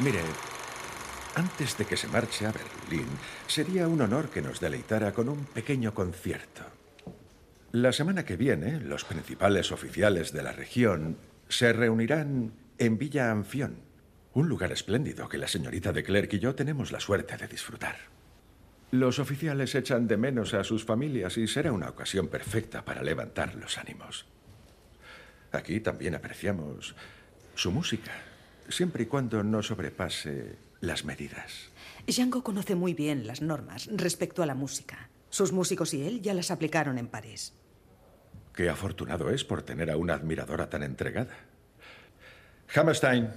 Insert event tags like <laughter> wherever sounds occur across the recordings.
Mire, antes de que se marche a Berlín, sería un honor que nos deleitara con un pequeño concierto. La semana que viene, los principales oficiales de la región se reunirán en Villa Anfión, un lugar espléndido que la señorita de Klerk y yo tenemos la suerte de disfrutar. Los oficiales echan de menos a sus familias y será una ocasión perfecta para levantar los ánimos. Aquí también apreciamos su música, siempre y cuando no sobrepase las medidas. Django conoce muy bien las normas respecto a la música. Sus músicos y él ya las aplicaron en París. Qué afortunado es por tener a una admiradora tan entregada. Hammerstein.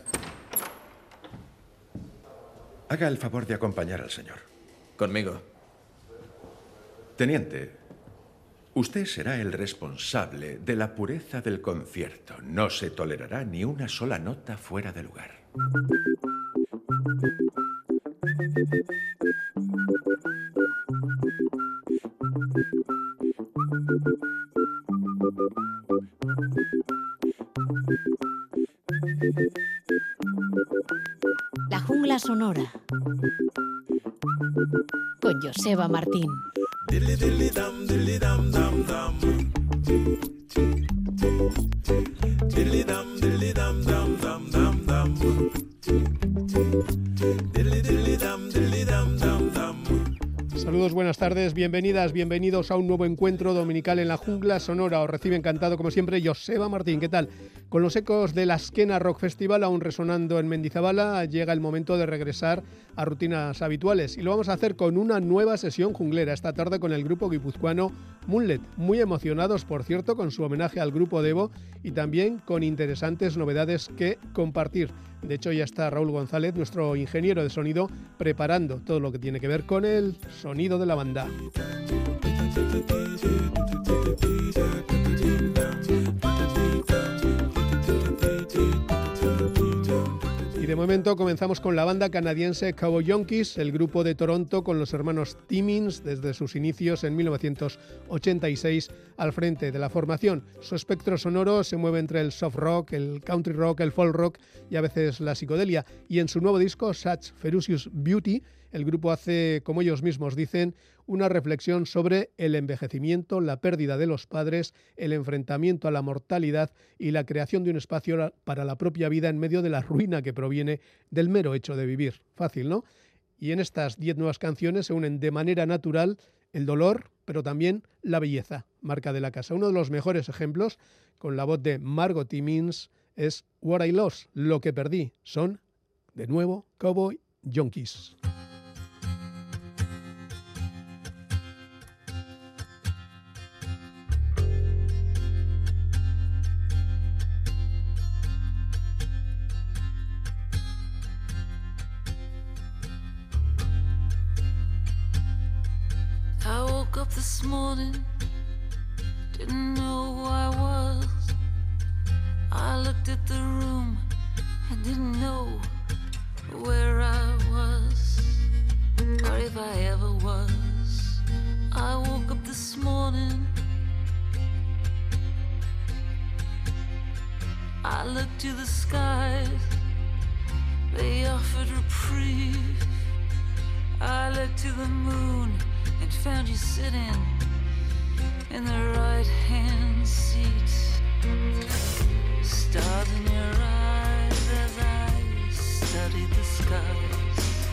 Haga el favor de acompañar al señor. Conmigo. Teniente, usted será el responsable de la pureza del concierto. No se tolerará ni una sola nota fuera de lugar. La jungla sonora. Con Joseba Martín. Saludos, buenas tardes, bienvenidas, bienvenidos a un nuevo encuentro dominical en la jungla sonora. Os recibe encantado, como siempre, Joseba Martín. ¿Qué tal? Con los ecos de la Esquena Rock Festival aún resonando en Mendizabala, llega el momento de regresar a rutinas habituales. Y lo vamos a hacer con una nueva sesión junglera esta tarde con el grupo guipuzcoano Moonlet. Muy emocionados, por cierto, con su homenaje al grupo Devo y también con interesantes novedades que compartir. De hecho, ya está Raúl González, nuestro ingeniero de sonido, preparando todo lo que tiene que ver con el sonido de la banda. De momento comenzamos con la banda canadiense Cowboy Yonkis, el grupo de Toronto con los hermanos Timmins desde sus inicios en 1986 al frente de la formación. Su espectro sonoro se mueve entre el soft rock, el country rock, el folk rock y a veces la psicodelia. Y en su nuevo disco, Such Ferocious Beauty, el grupo hace, como ellos mismos dicen, una reflexión sobre el envejecimiento, la pérdida de los padres, el enfrentamiento a la mortalidad y la creación de un espacio para la propia vida en medio de la ruina que proviene del mero hecho de vivir. Fácil, ¿no? Y en estas diez nuevas canciones se unen de manera natural el dolor, pero también la belleza, marca de la casa. Uno de los mejores ejemplos, con la voz de Margot Timmins, es What I Lost, lo que perdí. Son, de nuevo, Cowboy Junkies. Morning. Studied the skies.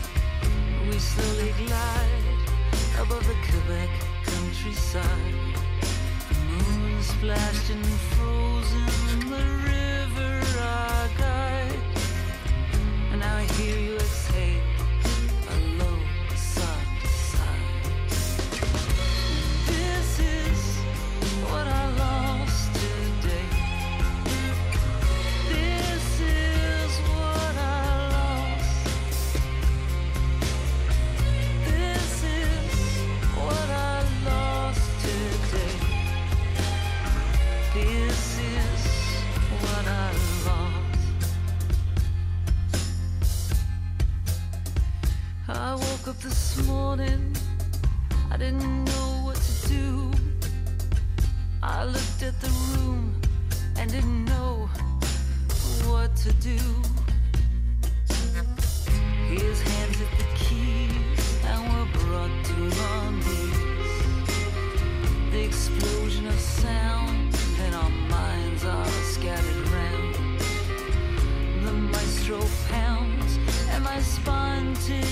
We slowly glide above the Quebec countryside. The moon splashed and frozen in the river our guide. And now I hear you exhale. this morning. I didn't know what to do. I looked at the room and didn't know what to do. His hands at the keys and we're brought to our knees. The explosion of sound, then our minds are scattered round. The maestro pounds and my spine tears.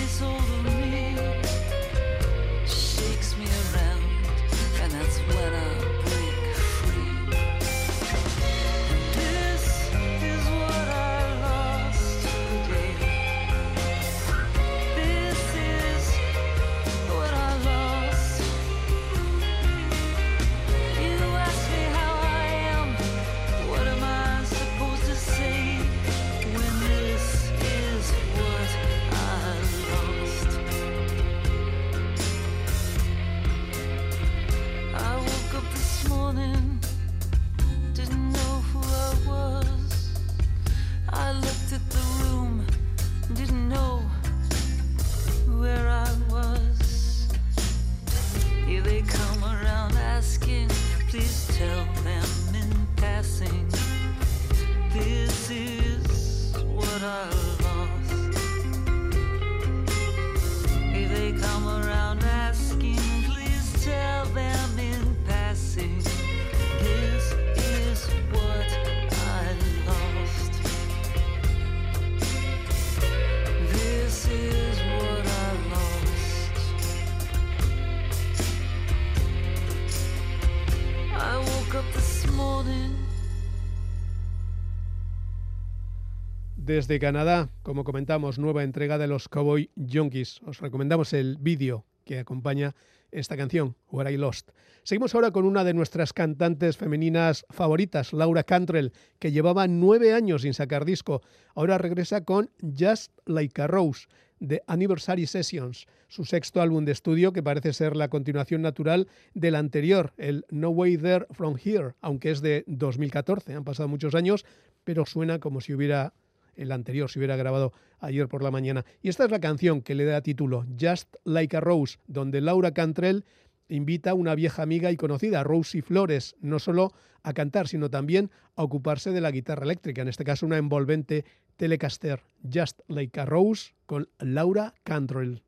Desde Canadá, como comentamos, nueva entrega de los Cowboy Junkies. Os recomendamos el vídeo que acompaña esta canción, Where I Lost. Seguimos ahora con una de nuestras cantantes femeninas favoritas, Laura Cantrell, que llevaba nueve años sin sacar disco. Ahora regresa con Just Like a Rose, de Anniversary Sessions, su sexto álbum de estudio que parece ser la continuación natural del anterior, el No Way There From Here, aunque es de 2014. Han pasado muchos años, pero suena como si hubiera el anterior se hubiera grabado ayer por la mañana. Y esta es la canción que le da título, Just Like a Rose, donde Laura Cantrell invita a una vieja amiga y conocida, Rosie Flores, no solo a cantar, sino también a ocuparse de la guitarra eléctrica, en este caso una envolvente Telecaster, Just Like a Rose, con Laura Cantrell.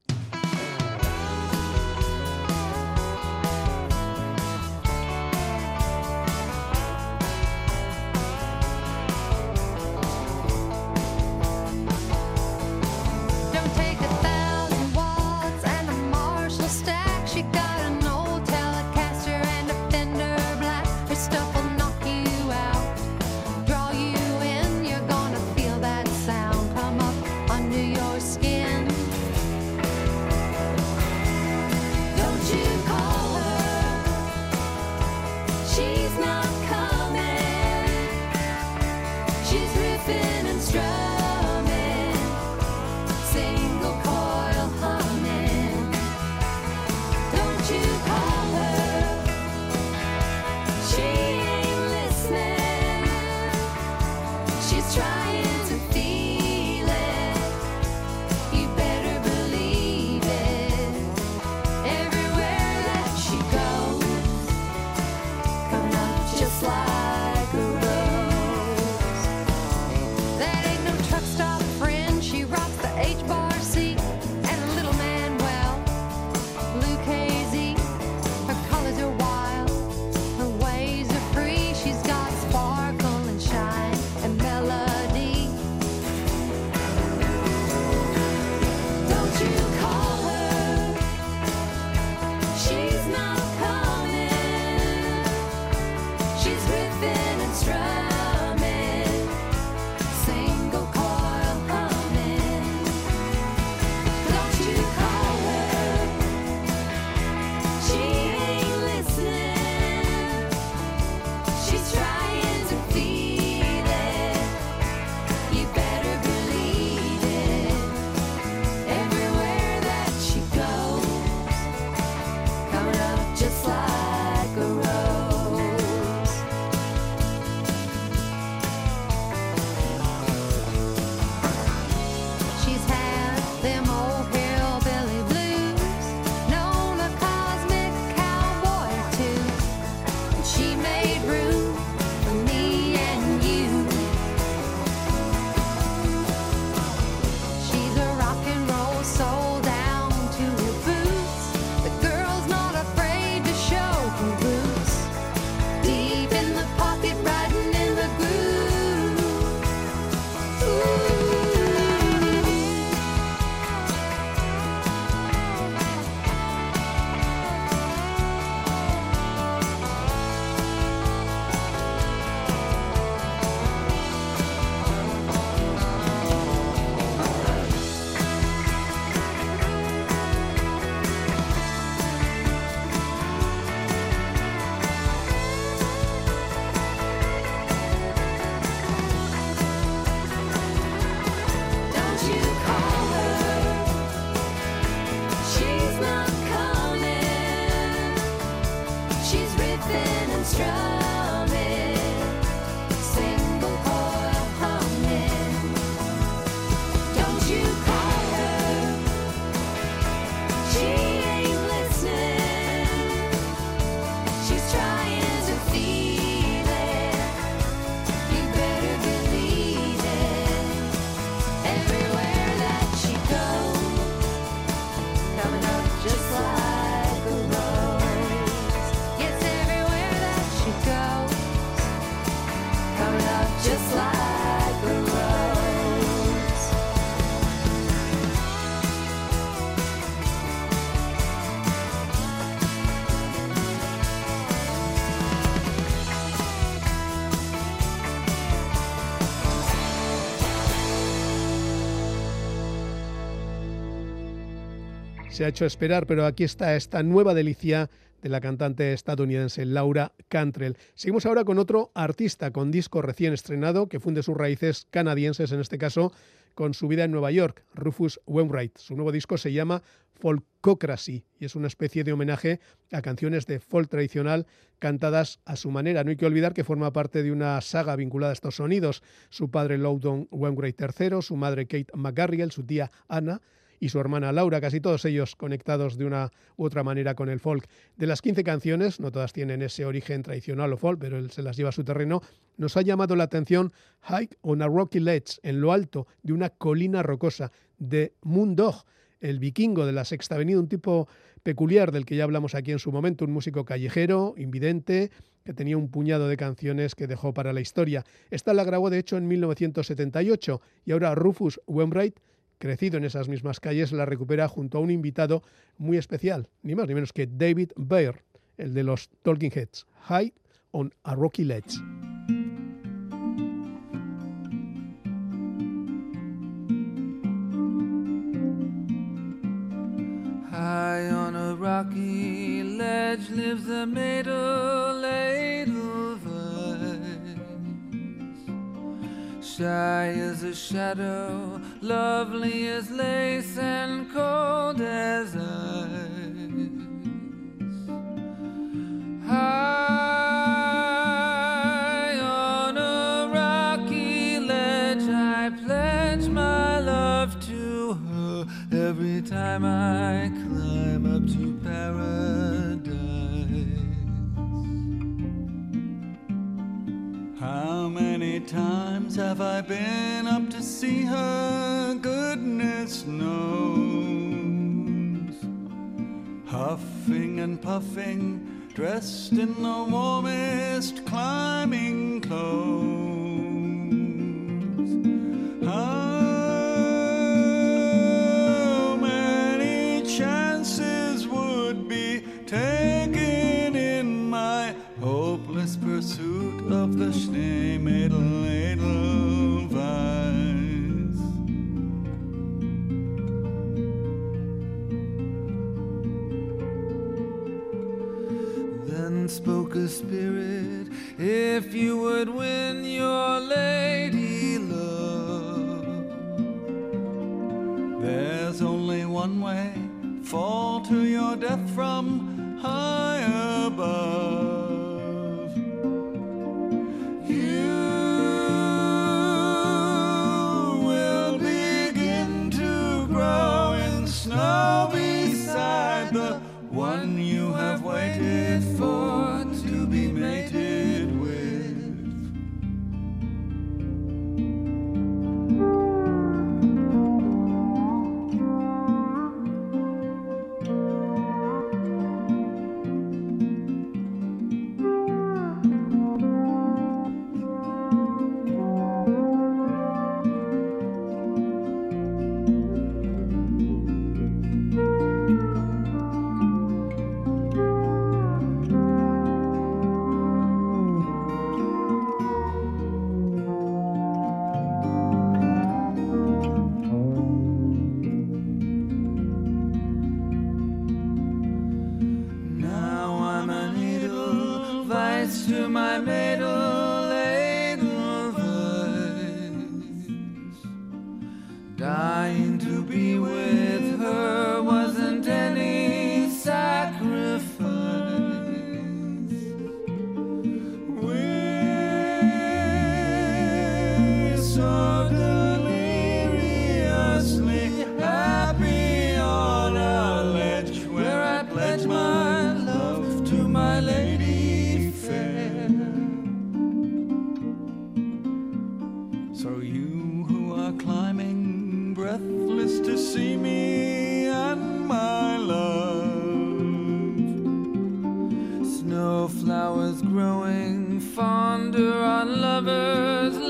try. Se ha hecho esperar, pero aquí está esta nueva delicia de la cantante estadounidense Laura Cantrell. Seguimos ahora con otro artista con disco recién estrenado que funde sus raíces canadienses, en este caso con su vida en Nueva York, Rufus Wainwright. Su nuevo disco se llama Folkocracy y es una especie de homenaje a canciones de folk tradicional cantadas a su manera. No hay que olvidar que forma parte de una saga vinculada a estos sonidos. Su padre Loudon Wainwright III, su madre Kate McGarrigle, su tía Anna y su hermana Laura, casi todos ellos conectados de una u otra manera con el folk. De las 15 canciones, no todas tienen ese origen tradicional o folk, pero él se las lleva a su terreno, nos ha llamado la atención Hike on a Rocky Ledge, en lo alto de una colina rocosa, de Moondog, el vikingo de la Sexta Avenida, un tipo peculiar del que ya hablamos aquí en su momento, un músico callejero, invidente, que tenía un puñado de canciones que dejó para la historia. Esta la grabó de hecho en 1978 y ahora Rufus Wainwright crecido en esas mismas calles, la recupera junto a un invitado muy especial, ni más ni menos que David Baer, el de los Talking Heads, High on a Rocky Ledge. High on a rocky ledge lives a Shy as a shadow, lovely as lace, and cold as ice. High on a rocky ledge, I pledge my love to her every time I climb up to paradise. How many times have I been up to see her? Goodness knows. Huffing and puffing, dressed in the warmest climbing clothes. How many chances would be taken in my hopeless pursuit of the Schneemädel-Edelweiss? Then spoke a spirit, if you would win your lady love, there's only one way fall to your death from high above. Who are climbing breathless to see me and my love, snow flowers growing fonder on lovers'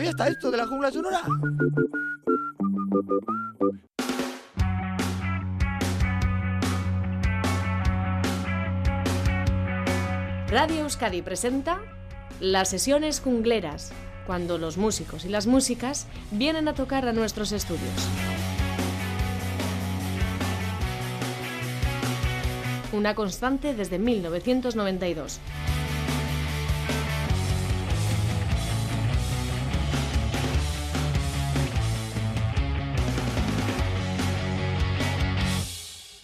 ¿todavía está esto de la jungla sonora? Radio Euskadi presenta las sesiones jungleras, cuando los músicos y las músicas vienen a tocar a nuestros estudios. Una constante desde 1992.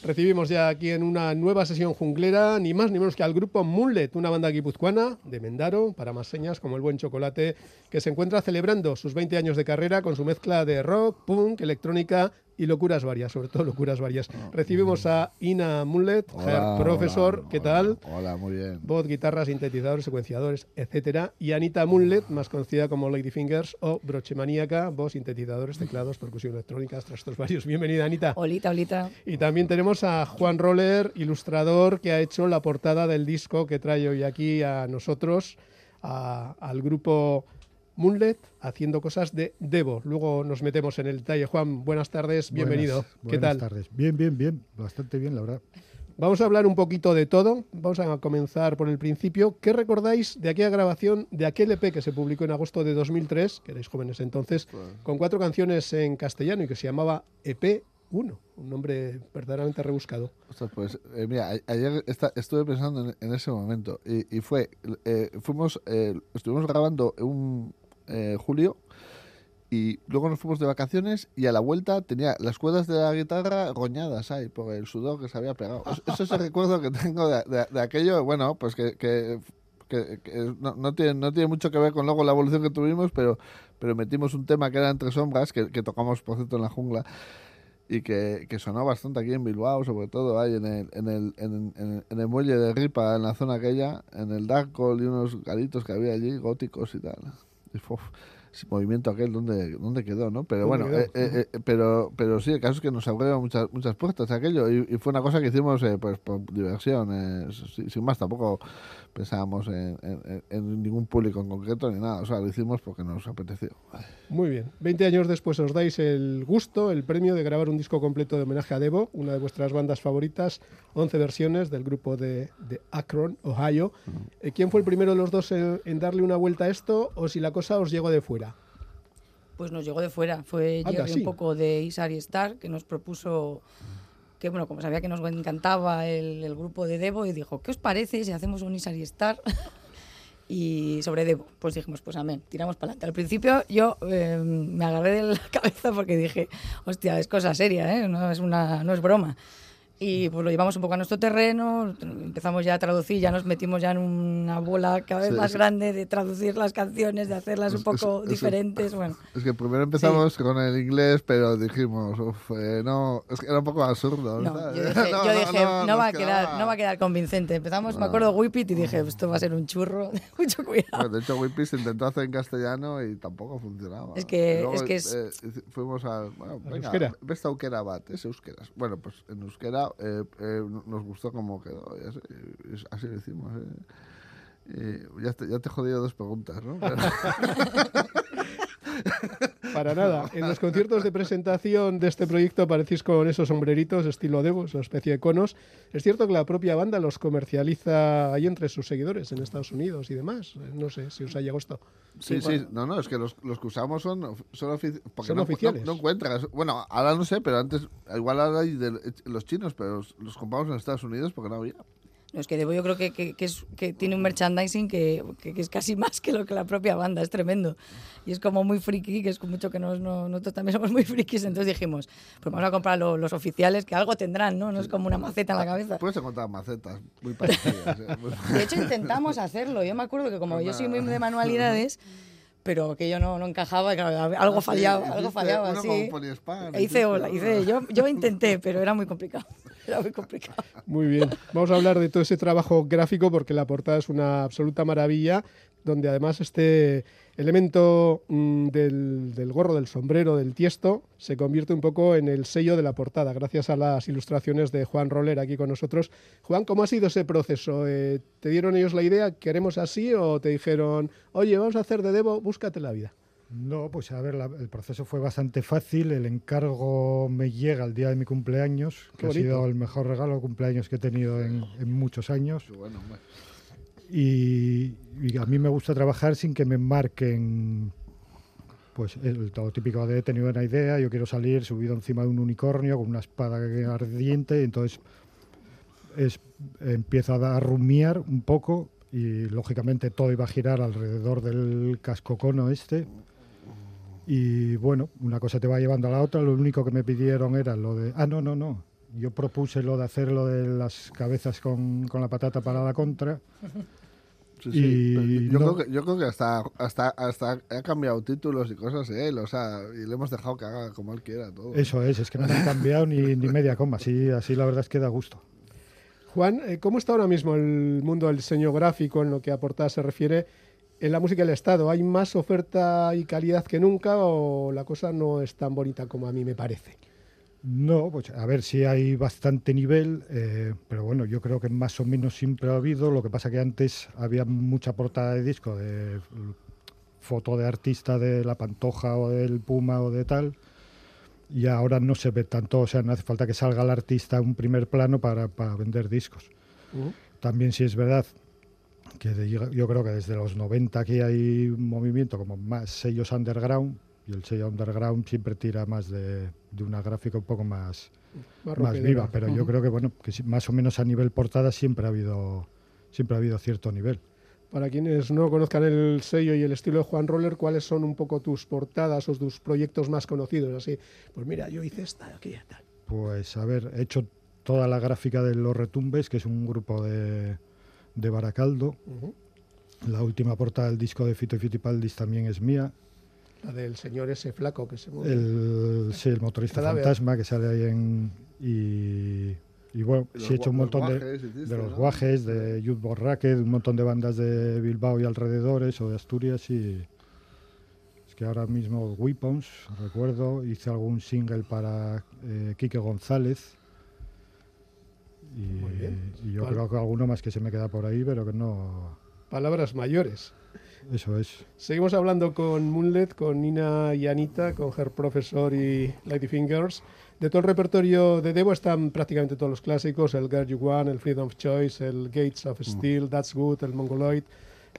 Recibimos ya aquí en una nueva sesión junglera, ni más ni menos que al grupo Moonlet, una banda guipuzcoana de Mendaro, para más señas como el buen chocolate, que se encuentra celebrando sus 20 años de carrera con su mezcla de rock, punk, electrónica y locuras varias, sobre todo locuras varias. Recibimos a Ina Moonlet, Hola, profesor, hola, ¿qué hola. tal? Hola, muy bien. Voz, guitarra, sintetizadores, secuenciadores, etcétera. Y Anita Moonlet, más conocida como Lady Fingers o Broche Maníaca, voz, sintetizadores, teclados, percusión electrónica, trastos varios. Bienvenida, Anita. Olita, olita. Y también tenemos a Juan Roller, ilustrador, que ha hecho la portada del disco que trae hoy aquí a nosotros, a- al grupo Moonlet, haciendo cosas de Devo. Luego nos metemos en el detalle. Juan, buenas tardes, bienvenido. Buenas, ¿Qué buenas tal? tardes. Bien, bien, bien. Bastante bien, la verdad. Vamos a hablar un poquito de todo. Vamos a comenzar por el principio. ¿Qué recordáis de aquella grabación de aquel EP que se publicó en agosto de 2003, que erais jóvenes entonces, con cuatro canciones en castellano y que se llamaba EP 1, un nombre verdaderamente rebuscado? Pues eh, mira, ayer estuve pensando en, en ese momento y, y fue, eh, fuimos, eh, estuvimos grabando un eh, julio y luego nos fuimos de vacaciones y a la vuelta tenía las cuerdas de la guitarra roñadas ahí por el sudor que se había pegado. Es- Eso es el recuerdo que tengo de, de- aquello, bueno, pues que, que- no, tiene, no tiene mucho que ver con luego la evolución que tuvimos, pero, pero metimos un tema que era Entre Sombras, que, tocamos, por cierto, en la jungla y que, sonó bastante aquí en Bilbao, sobre todo ahí en el, en el, en, el muelle de Ripa, en la zona aquella, en el Darkol y unos garitos que había allí, góticos y tal. Y, uf, ese movimiento aquel, ¿dónde, dónde quedó, no? Pero ¿Dónde bueno, eh, eh, eh, pero, pero sí, el caso es que nos abrieron muchas, muchas puertas aquello y, y fue una cosa que hicimos pues por diversión, sin, más, tampoco pensábamos en, en- en ningún público en concreto ni nada, o sea, lo hicimos porque nos apeteció. Muy bien. 20 años después os dais el gusto, el premio de grabar un disco completo de homenaje a Devo, una de vuestras bandas favoritas, 11 versiones del grupo de, de Akron, Ohio. ¿Quién fue el primero de los dos en, en darle una vuelta a esto o si la cosa os llegó de fuera? Pues nos llegó de fuera. Fue Anda, Jerry sí. un poco de Isari Star que nos propuso que, bueno, como sabía que nos encantaba el, el grupo de Devo, y dijo, ¿qué os parece si hacemos un Isari Star? <laughs> y sobre Devo, pues dijimos, pues amén, tiramos para adelante. Al principio yo eh, me agarré de la <laughs> cabeza porque dije, hostia, es cosa seria, ¿eh? no, es una, no es broma. Y pues lo llevamos un poco a nuestro terreno, empezamos ya a traducir, ya nos metimos ya en una bola cada vez Sí, más sí. grande de traducir las canciones, de hacerlas un poco es- es- diferentes, bueno. Es que primero empezamos con el inglés, pero dijimos, uf, eh, no, es que era un poco absurdo. No, ¿sabes? yo dije, <laughs> No, yo no, dije, no, nos va a quedar, no va a quedar convincente. Empezamos, me acuerdo, Whippet y dije, esto va a ser un churro, <laughs> mucho cuidado. Bueno, de hecho, Wimpy se intentó hacer en castellano y tampoco funcionaba. Es que- luego, es que es- eh, fuimos a... Bueno, venga, euskera. ves a euskera bat, es euskeras. Bueno, pues en euskera eh, eh, nos gustó cómo quedó. Y así, y así lo hicimos. eh. Ya, te, ya te he jodido dos preguntas, ¿no? Pero- <laughs> <laughs> Para nada. En los conciertos de presentación de este proyecto aparecéis con esos sombreritos estilo Devo, esa especie de conos. Es cierto que la propia banda los comercializa ahí entre sus seguidores en Estados Unidos y demás. No sé si os ha llegado esto. Sí, sí, no, no, es que los, los que usamos son, son, ofici- porque Son no, oficiales. No, no encuentras. Bueno, ahora no sé, pero antes, igual ahora hay de los chinos, pero los, los compramos en Estados Unidos porque no había. No, es que yo creo que, que, que es, que tiene un merchandising que, es casi <laughs> más que lo que la propia banda, es tremendo. Y es como muy friki, que es mucho que nos- no- nosotros también somos muy frikis, entonces dijimos, pues vamos a comprar lo- los oficiales, que algo tendrán, ¿no? No es como una maceta en la cabeza. Puedes encontrar macetas muy parecidas. ¿eh? <laughs> De hecho, intentamos hacerlo. Yo me acuerdo que como yo soy muy <laughs> de manualidades, pero que yo no, no encajaba, y claro, algo Ah, sí, fallaba, algo fallaba, uno sí. con E hice, hola, hice, yo, yo intenté, pero era muy complicado. <laughs> Era muy complicado. Muy bien. Vamos a hablar de todo ese trabajo gráfico porque la portada es una absoluta maravilla, donde además este, elemento mm, del, del gorro, del sombrero, del tiesto, se convierte un poco en el sello de la portada, gracias a las ilustraciones de Juan Roller aquí con nosotros. Juan, ¿cómo ha sido ese proceso? Eh, ¿Te dieron ellos la idea, queremos así, o te dijeron, oye, vamos a hacer de Debo, búscate la vida? No, pues a ver, la- el proceso fue bastante fácil. El encargo me llega el día de mi cumpleaños, Qué que ha sido el mejor regalo de cumpleaños que he tenido en, en muchos años. Bueno, hombre. Y, y a mí me gusta trabajar sin que me marquen pues el todo típico de he tenido una idea, yo quiero salir subido encima de un unicornio con una espada ardiente, entonces es, empiezo a dar- a rumiar un poco y lógicamente todo iba a girar alrededor del casco cono este. Y bueno, una cosa te va llevando a la otra, lo único que me pidieron era lo de, ah, no, no, no, yo propuse lo de hacer lo de las cabezas con, con la patata para la contra. Sí, sí, Y pero yo, no- creo que, yo creo que hasta, hasta, hasta ha cambiado títulos y cosas él, o sea, y le hemos dejado que haga como él quiera todo. Eso es, es que no me han cambiado ni, ni media coma, así, así la verdad es que da gusto. Juan, eh, ¿cómo está ahora mismo el mundo del diseño gráfico en lo que a portada se refiere en la música del Estado? ¿Hay más oferta y calidad que nunca o la cosa no es tan bonita como a mí me parece? No, pues a ver si hay bastante nivel, eh, pero bueno, yo creo que más o menos siempre ha habido. Lo que pasa que antes había mucha portada de disco de foto de artista de la Pantoja o del Puma o de tal, y ahora no se ve tanto, o sea, no hace falta que salga el artista a un primer plano para, para vender discos. También sí es verdad que yo yo creo que desde los 90 aquí hay un movimiento como más sellos underground y el sello underground siempre tira más de, de una gráfica un poco más, Más viva, pero yo creo que bueno, que más o menos a nivel portada siempre ha habido siempre ha habido cierto nivel. Para quienes no conozcan el sello y el estilo de Juan Roller, ¿cuáles son un poco tus portadas o tus proyectos más conocidos? Así, pues mira, yo hice esta, aquella, tal. Pues a ver, he hecho toda la gráfica de Los Retumbes, que es un grupo de, de Baracaldo. Ujú. La última portada del disco de Fito y Fitipaldis también es mía. La del señor ese flaco que se mueve. El, sí, el motorista Cadáver. fantasma que sale ahí en... Y, y bueno, sí he hecho un montón de, de los ¿no? guajes, de Youth Board Racket, un montón de bandas de Bilbao y alrededores o de Asturias y... Es que ahora mismo Weapons, recuerdo, hice algún single para eh, Quique González. Y, Muy bien. y yo Vale. creo que alguno más que se me queda por ahí, pero que no... Palabras mayores. Eso es. Seguimos hablando con Moonlet, con Nina y Anita, con Her Professor y Lady Fingers. De todo el repertorio de Devo están prácticamente todos los clásicos, el Girl You Want, el Freedom of Choice, el Gates of Steel, That's Good, el Mongoloid,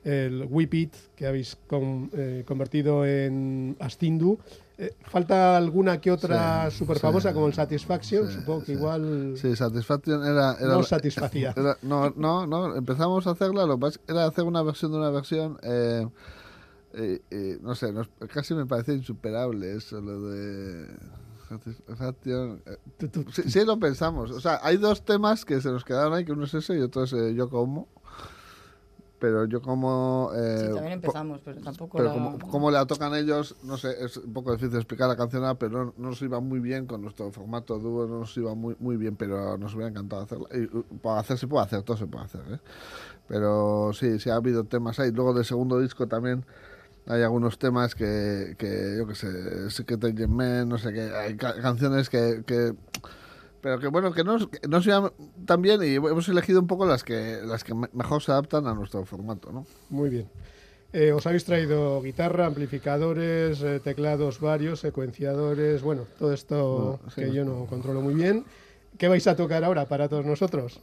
el Whip It, que habéis con- eh, convertido en Astindu. Eh, ¿Falta alguna que otra súper sí, famosa como el Satisfaction? sí, Supongo que igual... Sí, Satisfaction era... era No satisfacía. era- no, no, no, empezamos a hacerla, lo que pasa es que era hacer una versión de una versión... eh, eh, eh, no sé, nos- casi me parecía insuperable eso, lo de... Satisfaction... eh, sí lo pensamos. O sea, hay dos temas que se nos quedaron ahí, que uno es ese y otro es eh, Yo Como. Pero Yo Como... eh, Sí, también empezamos, pero tampoco pero la- como, como la tocan ellos, no sé, es un poco difícil explicar la canción, ahora, pero no, no nos iba muy bien con nuestro formato dúo, no nos iba muy, muy bien, pero nos hubiera encantado hacerla. Y, para hacer se puede hacer, todo se puede hacer, ¿eh? Pero sí, sí ha habido temas ahí. Luego del segundo disco también hay algunos temas que, que yo qué sé, Secret Agent Man, no sé qué, hay ca- canciones que... que pero que bueno, que no, que no se llaman tan bien y hemos elegido un poco las que las que me- mejor se adaptan a nuestro formato, ¿no? Muy bien. Eh, os habéis traído guitarra, amplificadores, eh, teclados varios, secuenciadores, bueno, todo esto Bueno, sí, que no- yo no controlo muy bien. ¿Qué vais a tocar ahora para todos nosotros?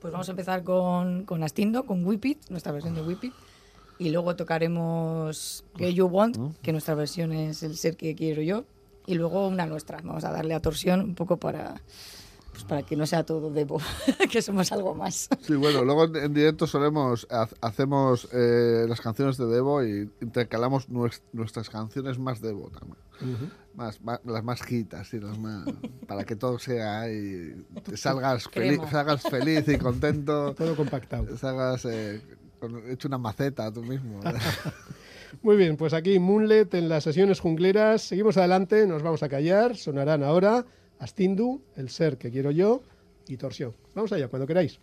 Pues vamos a empezar con, con Astindo, con Whip It, nuestra versión de Whip It. Y luego tocaremos Get You Want, que nuestra versión es El Ser que Quiero Yo. Y luego una nuestra. Vamos a darle a torsión un poco para, pues para que no sea todo Debo, <laughs> que somos algo más. Sí, bueno, luego en, en directo solemos, ha- hacemos eh, las canciones de Devo y intercalamos nues- nuestras canciones más Devo también. más, más- las más hitas, y las más, para que todo sea y salgas, feliz, salgas feliz y contento, Todo compactado. salgas eh, con- hecho una maceta tú mismo. <laughs> Muy bien, pues aquí Moonlet en las sesiones jungleras. Seguimos adelante, nos vamos a callar. Sonarán ahora Astindu, El Ser que Quiero Yo y Torsión. Vamos allá, cuando queráis.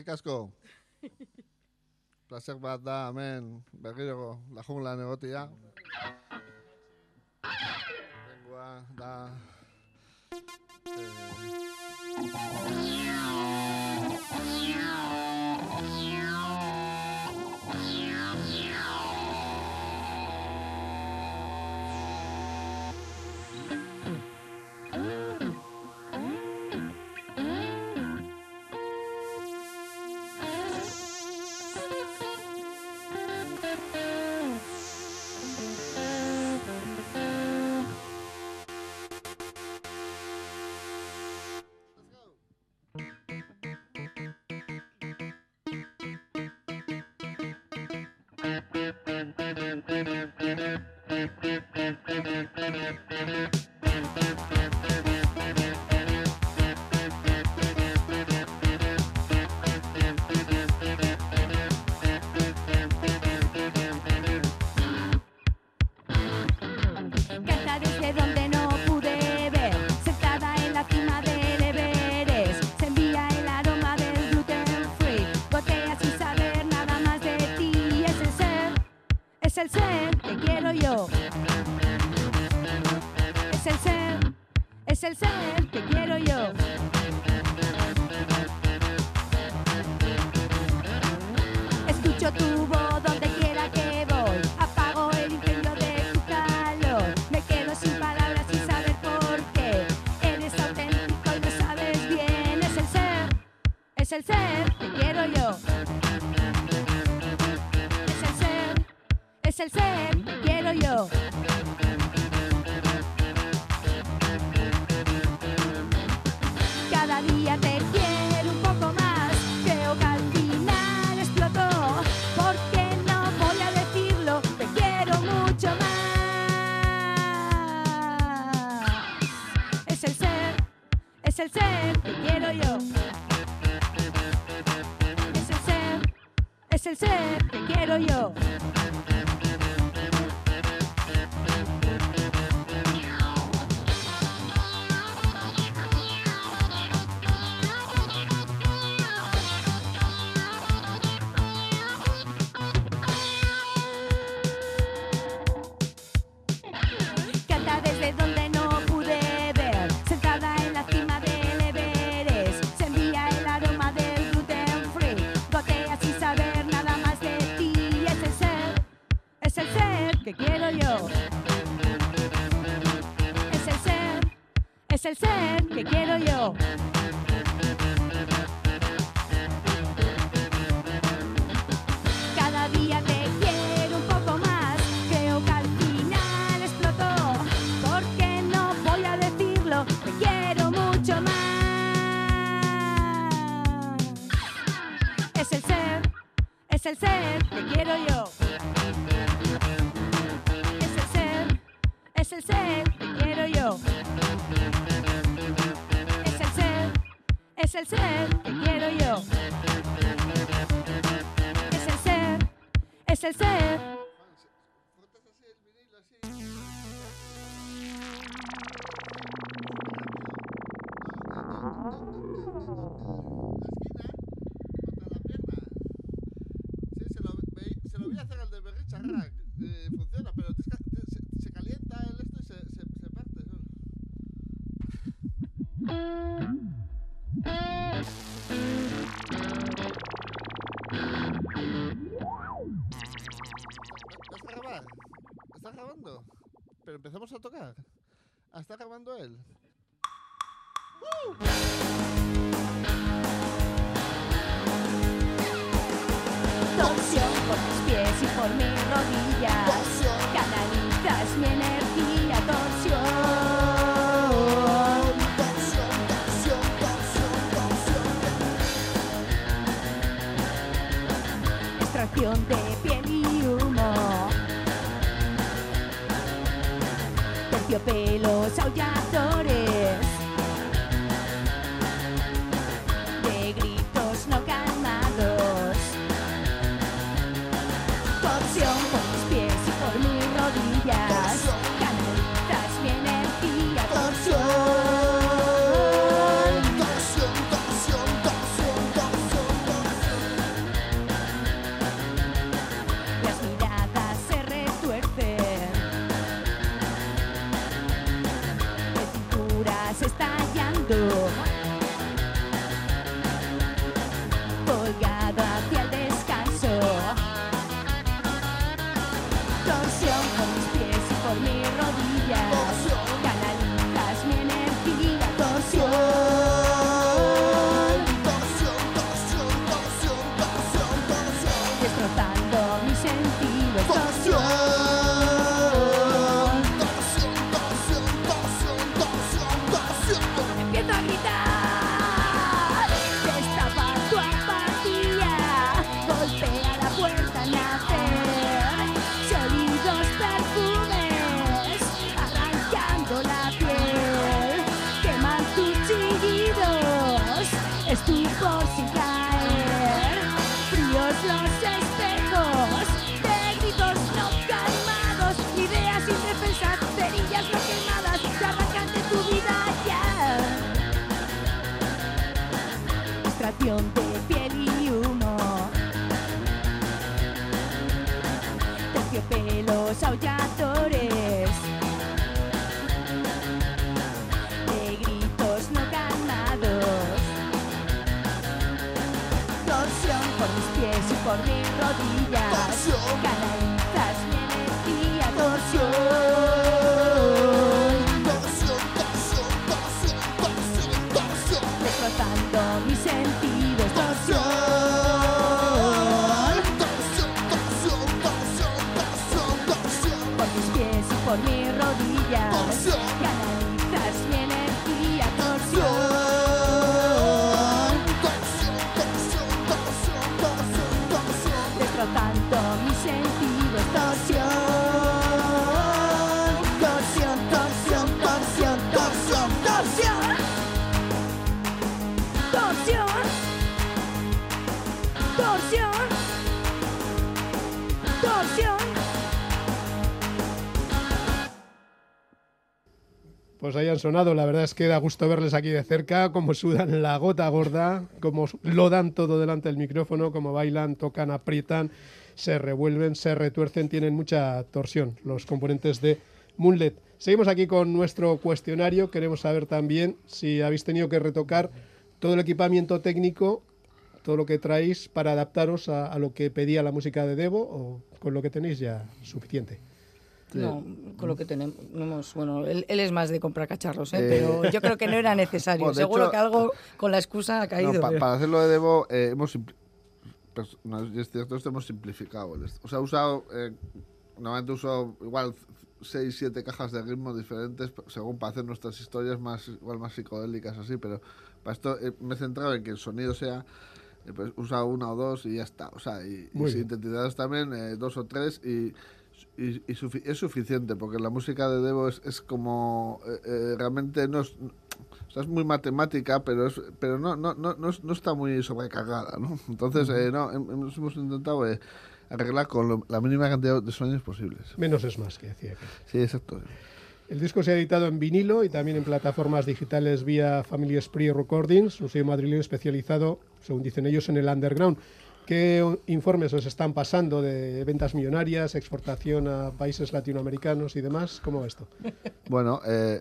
eskerrik asko. Placer bat da, hemen, berriro, la jungla negotia. Lengua da... Eh. Es el ser que quiero yo. Es el ser, es el ser que quiero yo. Cada día te quiero un poco más, creo que al final explotó. Porque no voy a decirlo, te quiero mucho más. Es el ser, es el ser que quiero yo. el ser que quiero yo. que quiero yo. Es el ser, es el ser que quiero yo. Cada día te quiero un poco más, creo que al final explotó, porque no voy a decirlo, te quiero mucho más. Es el ser, es el ser que quiero yo. Es el ser que quiero yo. Es el ser, es el ser que quiero yo. Es el ser, es el ser. Grabando él. Torsión por mis pies y por mis 小雅。Sonado, la verdad es que da gusto verles aquí de cerca, cómo sudan la gota gorda, cómo lo dan todo delante del micrófono, cómo bailan, tocan, aprietan, se revuelven, se retuercen, tienen mucha torsión los componentes de Moonlet. Seguimos aquí con nuestro cuestionario, queremos saber también si habéis tenido que retocar todo el equipamiento técnico, todo lo que traéis para adaptaros a, a lo que pedía la música de Devo o con lo que tenéis ya suficiente. No, con lo que tenemos. bueno, él, él es más de comprar cacharros, ¿eh? Eh. pero yo creo que no era <laughs> necesario. Bueno, Seguro hecho- que algo con la excusa ha caído. No, pa- para hacerlo de Devo eh, hemos simpli- no, es cierto, esto hemos simplificado. O sea, he usado, eh, normalmente uso igual 6, 7 cajas de ritmo diferentes según para hacer nuestras historias más igual más psicodélicas así, pero para esto eh, me he centrado en que el sonido sea pues usa una o dos y ya está. O sea, y, y sintetizadores también, eh, dos o tres y, y, y sufi- es suficiente porque la música de Devo es, es como eh, eh, realmente no es, o sea, es muy matemática, pero es, pero no, no, no, no, no está muy sobrecargada, ¿no? Entonces, eh, no, hem- hemos, hemos intentado eh, arreglar con lo- la mínima cantidad de sonidos posibles. Menos es más, que decía que. Sí, exacto. El disco se ha editado en vinilo y también en plataformas digitales vía Family Spree Recordings, un sello madrileño especializado, según dicen ellos, en el underground. ¿Qué informes os están pasando de ventas millonarias, exportación a países latinoamericanos y demás? ¿Cómo va esto? Bueno, eh,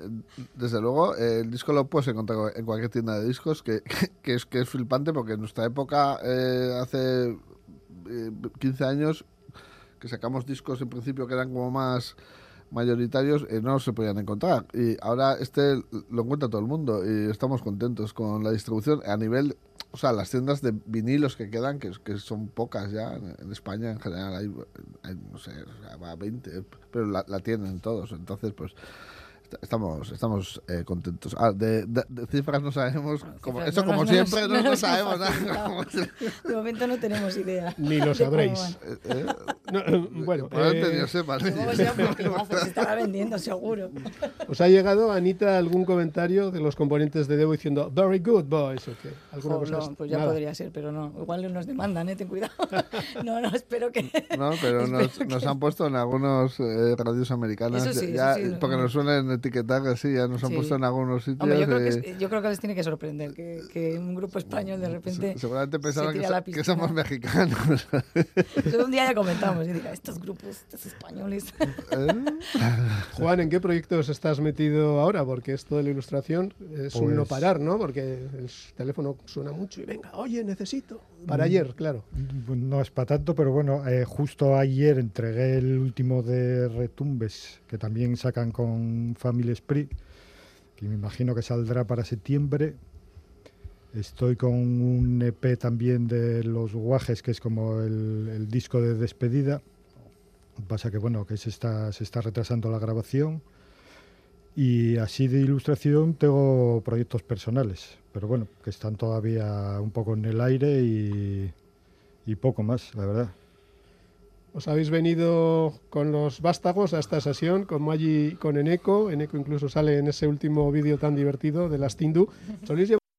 desde luego, eh, el disco lo puedes encontrar en cualquier tienda de discos, que, <laughs> es, que es flipante porque en nuestra época, eh, hace eh, 15 años, que sacamos discos en principio que eran como más mayoritarios, eh, no se podían encontrar. Y ahora este lo encuentra todo el mundo y estamos contentos con la distribución a nivel, o sea, las tiendas de vinilos que quedan, que, que son pocas ya en, España en general, hay, hay, no sé, va a 20, pero la, la tienen todos. Entonces, pues estamos estamos eh, contentos. Ah, de, de- de cifras no sabemos, como, eso no como nos- siempre, no, no sabemos. nada, <laughs> De momento no tenemos idea. <laughs> Ni lo sabréis. eh, <laughs> No, eh, bueno, probablemente eh, se estará vendiendo seguro. ¿os ha llegado, Anita, algún comentario de los componentes de Devo diciendo very good boys? ¿o qué? ¿Alguna Jo, cosa? no, pues ya Nada. podría ser, pero no. Igual nos demandan, ¿eh? Ten cuidado. No, no, espero que... No, pero nos, Espero nos que- han puesto en algunos eh, radios americanas. Eso sí, ya, eso sí, porque nos suelen etiquetar así, ya nos han Sí. puesto en algunos sitios. Hombre, yo creo, que, eh, yo creo que les tiene que sorprender que, que un grupo español de repente se- seguramente se pensaban que, so- que piscina. somos mexicanos. Un día ya comentamos y diga, estos grupos, estos españoles. Juan, ¿en qué proyectos estás metido ahora? Porque esto de la ilustración es un no Pues- parar, ¿no? Porque el teléfono suena mucho y venga, oye, necesito. Para Mm. ayer, claro. Pues No es para tanto, pero bueno, eh, justo ayer entregué el último de Retumbes, que también sacan con Family Spree, que me imagino que saldrá para septiembre. Estoy con un EP también de Los Guajes, que es como el, el disco de despedida. Pasa que bueno, que se está, se está retrasando la grabación. Y así de ilustración tengo proyectos personales, pero bueno, que están todavía un poco en el aire y, y poco más, la verdad. Os habéis venido con los vástagos a esta sesión, con Maggi y con Eneco. Eneco incluso sale en ese último vídeo tan divertido de las Tindu.